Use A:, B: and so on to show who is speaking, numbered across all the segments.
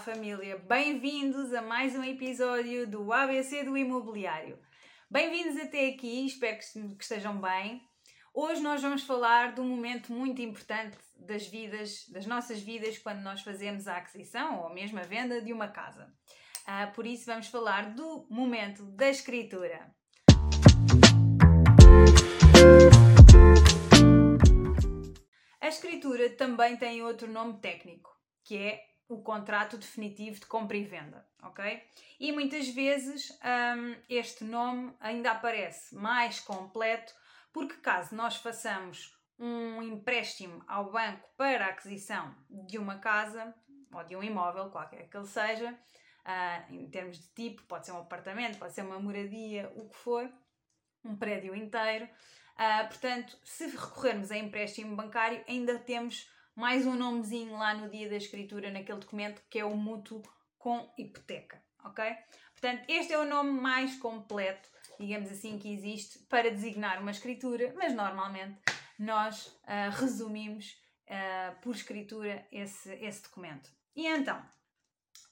A: família, bem-vindos a mais um episódio do ABC do Imobiliário. Bem-vindos até aqui, espero que estejam bem. Hoje nós vamos falar de um momento muito importante das vidas, das nossas vidas, quando nós fazemos a aquisição ou mesmo a venda de uma casa. Uh, por isso vamos falar do momento da escritura. A escritura também tem outro nome técnico, que é o contrato definitivo de compra e venda, ok? E muitas vezes um, este nome ainda aparece mais completo, porque caso nós façamos um empréstimo ao banco para a aquisição de uma casa ou de um imóvel, qualquer que ele seja, uh, em termos de tipo, pode ser um apartamento, pode ser uma moradia, o que for, um prédio inteiro. Uh, portanto, se recorrermos a empréstimo bancário, ainda temos mais um nomezinho lá no dia da escritura, naquele documento, que é o mútuo com hipoteca, ok? Portanto, este é o nome mais completo, digamos assim, que existe para designar uma escritura, mas normalmente nós uh, resumimos uh, por escritura esse, esse documento. E então,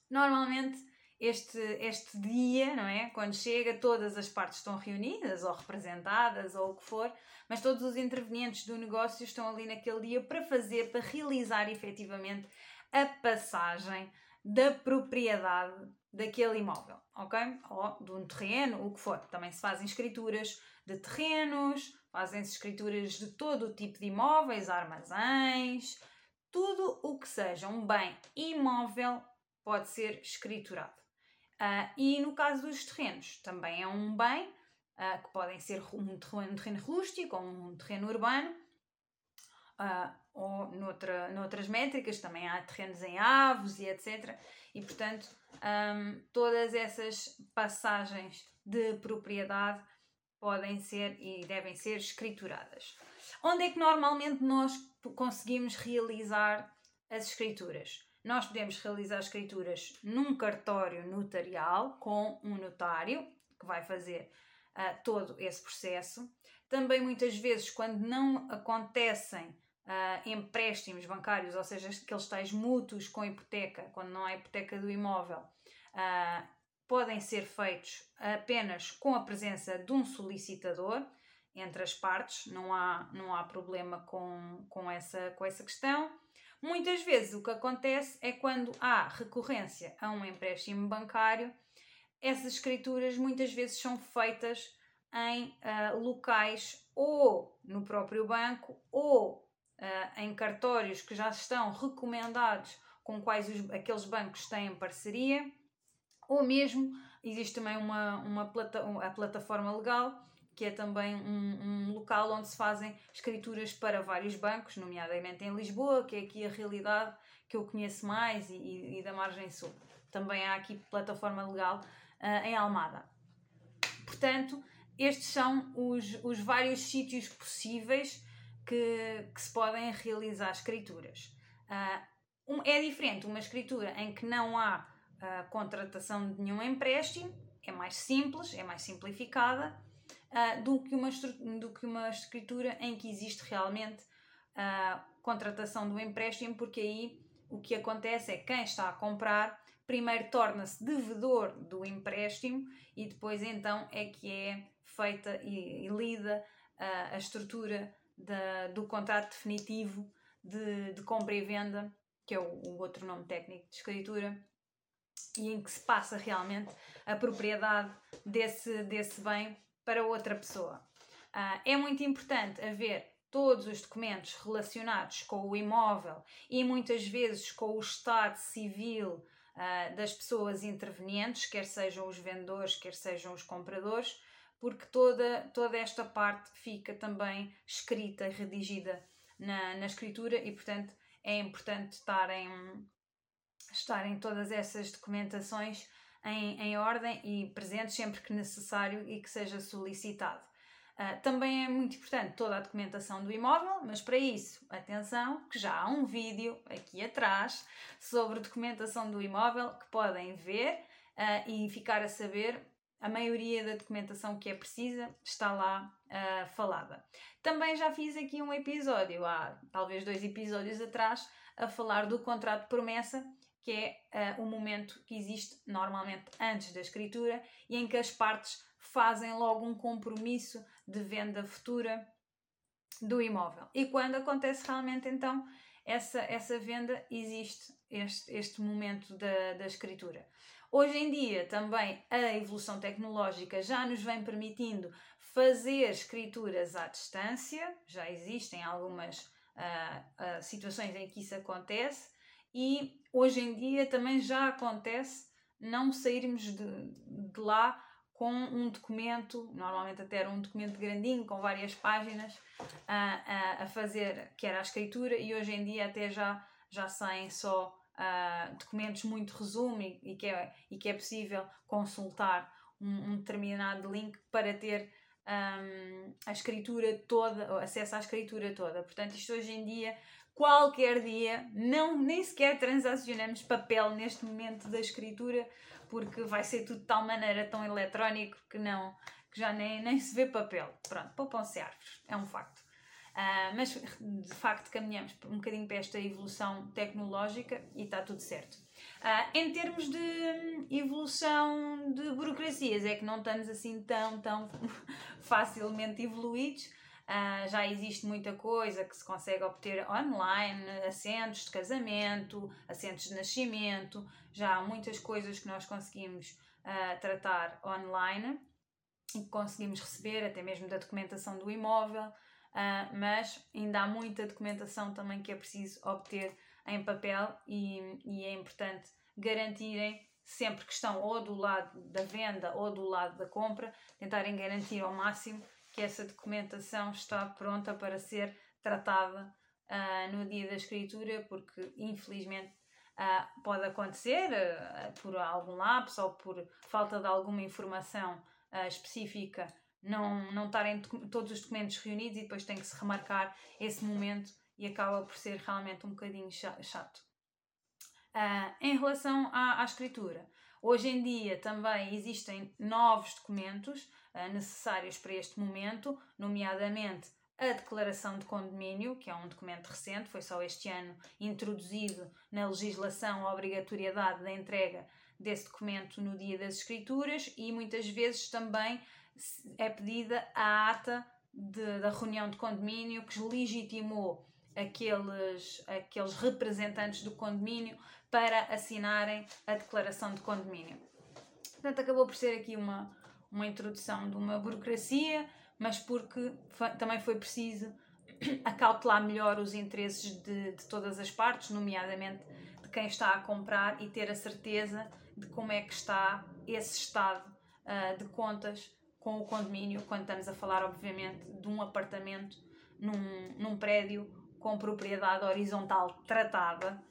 A: normalmente este, este dia, não é? Quando chega, todas as partes estão reunidas ou representadas ou o que for, mas todos os intervenientes do negócio estão ali naquele dia para fazer, para realizar efetivamente a passagem da propriedade daquele imóvel, ok? Ou de um terreno, o que for. Também se fazem escrituras de terrenos, fazem-se escrituras de todo o tipo de imóveis, armazéns, tudo o que seja um bem imóvel pode ser escriturado. Uh, e no caso dos terrenos, também é um bem uh, que podem ser um terreno, um terreno rústico ou um terreno urbano, uh, ou noutra, noutras métricas, também há terrenos em avos e etc. E portanto, um, todas essas passagens de propriedade podem ser e devem ser escrituradas. Onde é que normalmente nós conseguimos realizar as escrituras? Nós podemos realizar escrituras num cartório notarial com um notário que vai fazer uh, todo esse processo. Também muitas vezes, quando não acontecem uh, empréstimos bancários, ou seja, aqueles tais mútuos com hipoteca, quando não há hipoteca do imóvel, uh, podem ser feitos apenas com a presença de um solicitador entre as partes, não há, não há problema com, com, essa, com essa questão. Muitas vezes o que acontece é quando há recorrência a um empréstimo bancário, essas escrituras muitas vezes são feitas em uh, locais ou no próprio banco ou uh, em cartórios que já estão recomendados com quais os, aqueles bancos têm parceria, ou mesmo existe também uma, uma plata, a plataforma legal que é também um, um, local onde se fazem escrituras para vários bancos, nomeadamente em Lisboa, que é aqui a realidade que eu conheço mais, e, e, e da margem sul. Também há aqui plataforma legal uh, em Almada. Portanto, estes são os, os vários sítios possíveis que, que se podem realizar escrituras. Uh, um, é diferente uma escritura em que não há uh, contratação de nenhum empréstimo, é mais simples, é mais simplificada uh, do, que uma, do que uma escritura em que existe realmente a uh, contratação do empréstimo, porque aí o que acontece é que quem está a comprar primeiro torna-se devedor do empréstimo e depois então é que é feita e, e lida uh, a estrutura da, do contrato definitivo de, de, compra e venda, que é o, o outro nome técnico de escritura, e em que se passa realmente a propriedade desse, desse bem para outra pessoa. Uh, é muito importante haver todos os documentos relacionados com o imóvel e muitas vezes com o estado civil uh, das pessoas intervenientes, quer sejam os vendedores, quer sejam os compradores, porque toda, toda esta parte fica também escrita e redigida na, na escritura e, portanto, é importante estarem, estarem todas essas documentações em, em ordem e presente sempre que necessário e que seja solicitado. Uh, também é muito importante toda a documentação do imóvel, mas para isso, atenção, que já há um vídeo aqui atrás sobre documentação do imóvel que podem ver uh, e ficar a saber. A maioria da documentação que é precisa está lá uh, falada. Também já fiz aqui um episódio, há talvez dois episódios atrás, a falar do contrato de promessa que é uh, o momento que existe normalmente antes da escritura e em que as partes fazem logo um compromisso de venda futura do imóvel. E quando acontece realmente então essa, essa venda, existe este, este momento da, da escritura. Hoje em dia também a evolução tecnológica já nos vem permitindo fazer escrituras à distância, já existem algumas uh, uh, situações em que isso acontece e hoje em dia também já acontece não sairmos de, de lá com um documento, normalmente até era um documento grandinho, com várias páginas, a, a, a fazer, que era a escritura, e hoje em dia até já, já saem só uh, documentos muito resumo e, e, que é, e que é possível consultar um, um determinado link para ter um, a escritura toda, acesso à escritura toda. Portanto, isto hoje em dia, qualquer dia, não, nem sequer transacionamos papel neste momento da escritura, porque vai ser tudo de tal maneira tão eletrónico que não que já nem, nem se vê papel. Pronto, poupam-se árvores, é um facto. Uh, mas de facto caminhamos um bocadinho para esta evolução tecnológica e está tudo certo. Uh, em termos de evolução de burocracias, é que não estamos assim tão, tão facilmente evoluídos. Uh, já existe muita coisa que se consegue obter online, assentos de casamento, assentos de nascimento, já há muitas coisas que nós conseguimos tratar online e que conseguimos receber, até mesmo da documentação do imóvel. Uh, mas ainda há muita documentação também que é preciso obter em papel e, e, é importante garantirem sempre que estão ou do lado da venda ou do lado da compra, tentarem garantir ao máximo que essa documentação está pronta para ser tratada uh, no dia da escritura, porque infelizmente uh, pode acontecer por algum lapso ou por falta de alguma informação específica não, não estarem todos os documentos reunidos e depois tem que se remarcar esse momento e acaba por ser realmente um bocadinho chato. Uh, em relação à, à, escritura, hoje em dia também existem novos documentos uh, necessários para este momento, nomeadamente a declaração de condomínio, que é um documento recente, foi só este ano introduzido na legislação a obrigatoriedade da entrega desse documento no dia das escrituras e muitas vezes também é pedida a ata de, da reunião de condomínio que legitimou aqueles, aqueles representantes do condomínio para assinarem a declaração de condomínio. Portanto, acabou por ser aqui uma, uma introdução de uma burocracia, mas porque foi, também foi preciso acautelar melhor os interesses de, de todas as partes, nomeadamente de quem está a comprar e ter a certeza de como é que está esse estado uh, de contas com o condomínio, quando estamos a falar, obviamente, de um apartamento num, num prédio com propriedade horizontal tratada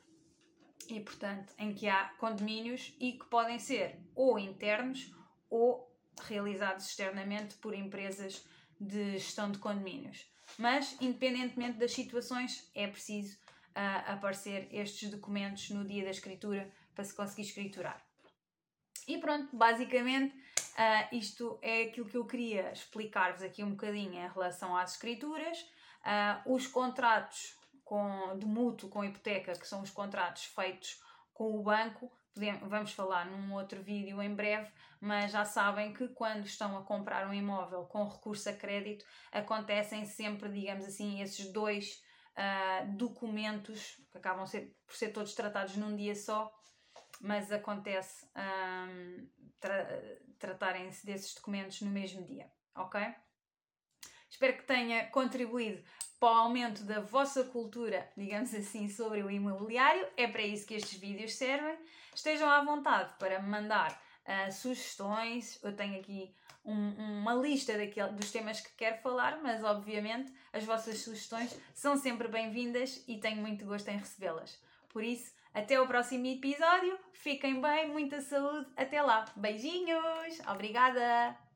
A: e, portanto, em que há condomínios e que podem ser ou internos ou realizados externamente por empresas de gestão de condomínios. Mas, independentemente das situações, é preciso uh, aparecer estes documentos no dia da escritura para se conseguir escriturar. E pronto, basicamente Uh, isto é aquilo que eu queria explicar-vos aqui um bocadinho em relação às escrituras. Uh, os contratos com, de mútuo com hipoteca, que são os contratos feitos com o banco, podemos, vamos falar num outro vídeo em breve, mas já sabem que quando estão a comprar um imóvel com recurso a crédito, acontecem sempre, digamos assim, esses dois uh, documentos, que acabam ser, por ser todos tratados num dia só, mas acontece um, tra tratarem-se desses documentos no mesmo dia, ok? Espero que tenha contribuído para o aumento da vossa cultura, digamos assim, sobre o imobiliário. É para isso que estes vídeos servem. Estejam à vontade para me mandar uh, sugestões. Eu tenho aqui um, uma lista dos temas que quero falar, mas obviamente as vossas sugestões são sempre bem-vindas e tenho muito gosto em recebê-las. Por isso, até o próximo episódio. Fiquem bem, muita saúde. Até lá. Beijinhos. Obrigada.